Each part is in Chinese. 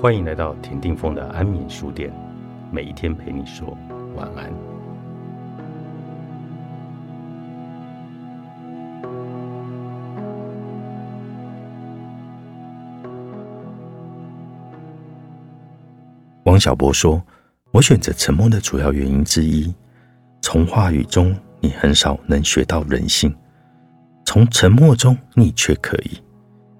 欢迎来到田定峰的安眠书店，每一天陪你说晚安。王小波说：“我选择沉默的主要原因之一，从话语中你很少能学到人性，从沉默中你却可以。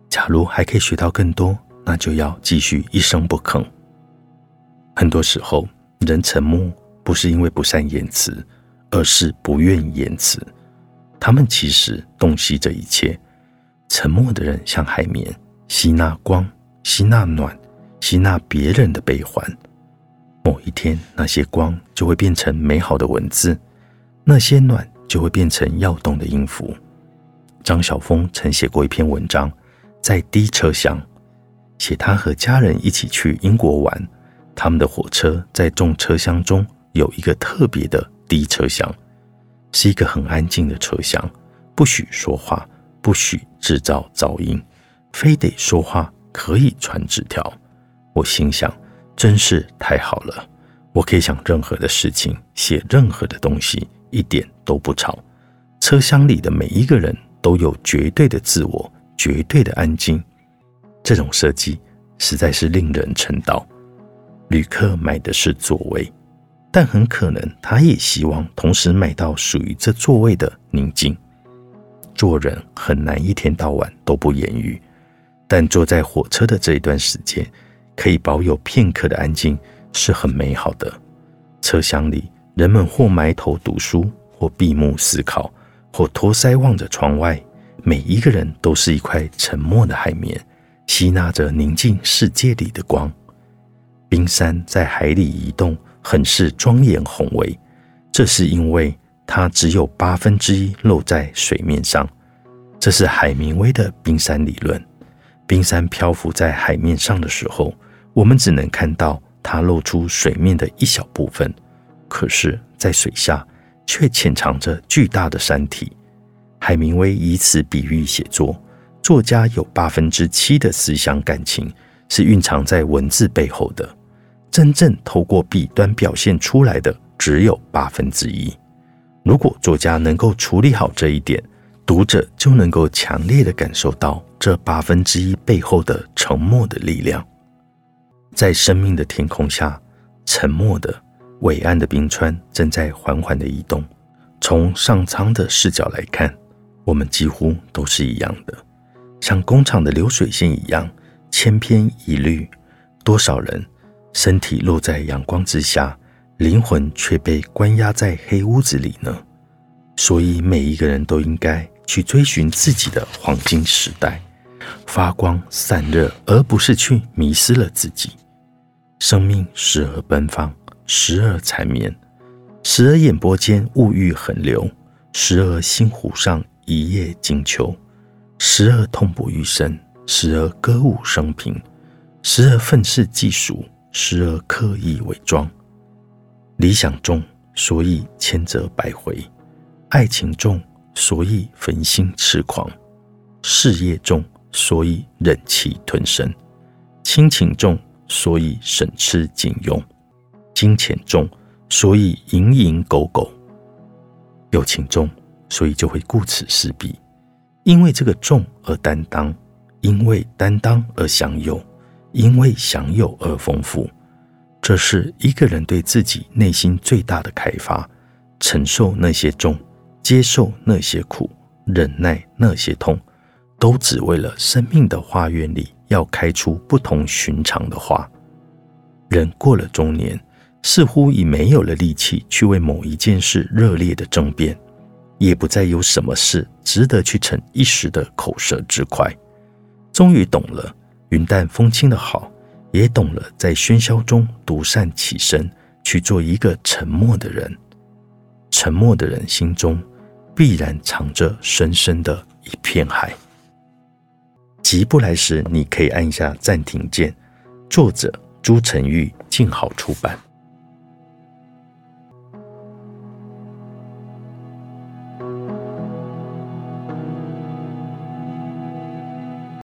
假如还可以学到更多。”那就要继续一声不吭。很多时候，人沉默不是因为不善言辞，而是不愿言辞。他们其实洞悉这一切。沉默的人像海绵，吸纳光，吸纳暖，吸纳别人的悲欢。某一天，那些光就会变成美好的文字，那些暖就会变成要动的音符。张晓峰曾写过一篇文章，在低车厢。写他和家人一起去英国玩，他们的火车在众车厢中有一个特别的低车厢，是一个很安静的车厢，不许说话，不许制造噪音，非得说话可以传纸条。我心想，真是太好了，我可以想任何的事情，写任何的东西，一点都不吵。车厢里的每一个人都有绝对的自我，绝对的安静。这种设计实在是令人称道。旅客买的是座位，但很可能他也希望同时买到属于这座位的宁静。做人很难一天到晚都不言语，但坐在火车的这一段时间，可以保有片刻的安静，是很美好的。车厢里，人们或埋头读书，或闭目思考，或托腮望着窗外，每一个人都是一块沉默的海绵。吸纳着宁静世界里的光，冰山在海里移动，很是庄严宏伟。这是因为它只有八分之一露在水面上。这是海明威的冰山理论。冰山漂浮在海面上的时候，我们只能看到它露出水面的一小部分。可是，在水下却潜藏着巨大的山体。海明威以此比喻写作。作家有八分之七的思想感情是蕴藏在文字背后的，真正透过笔端表现出来的只有八分之一。如果作家能够处理好这一点，读者就能够强烈的感受到这八分之一背后的沉默的力量。在生命的天空下，沉默的伟岸的冰川正在缓缓的移动。从上苍的视角来看，我们几乎都是一样的。像工厂的流水线一样千篇一律，多少人身体落在阳光之下，灵魂却被关押在黑屋子里呢？所以每一个人都应该去追寻自己的黄金时代，发光散热，而不是去迷失了自己。生命时而奔放，时而缠绵，时而眼波间物欲横流，时而心湖上一叶金秋。时而痛不欲生，时而歌舞升平，时而愤世嫉俗，时而刻意伪装。理想重，所以千折百回；爱情重，所以焚心痴狂；事业重，所以忍气吞声；亲情重，所以省吃俭用；金钱重，所以蝇营狗苟；友情重，所以就会顾此失彼。因为这个重而担当，因为担当而享有，因为享有而丰富，这是一个人对自己内心最大的开发。承受那些重，接受那些苦，忍耐那些痛，都只为了生命的花园里要开出不同寻常的花。人过了中年，似乎已没有了力气去为某一件事热烈的争辩。也不再有什么事值得去逞一时的口舌之快，终于懂了云淡风轻的好，也懂了在喧嚣中独善其身，去做一个沉默的人。沉默的人心中必然藏着深深的一片海。急不来时，你可以按下暂停键。作者：朱晨玉，静好出版。